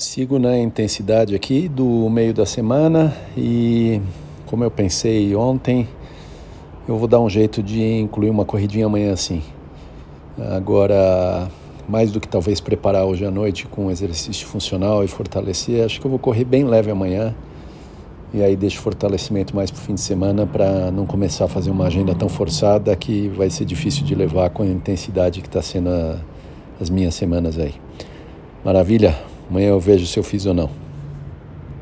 Sigo na intensidade aqui do meio da semana e, como eu pensei ontem, eu vou dar um jeito de incluir uma corridinha amanhã sim. Agora, mais do que talvez preparar hoje à noite com exercício funcional e fortalecer, acho que eu vou correr bem leve amanhã. E aí deixo fortalecimento mais para o fim de semana para não começar a fazer uma agenda tão forçada que vai ser difícil de levar com a intensidade que está sendo a, as minhas semanas aí. Maravilha? Amanhã eu vejo se eu fiz ou não.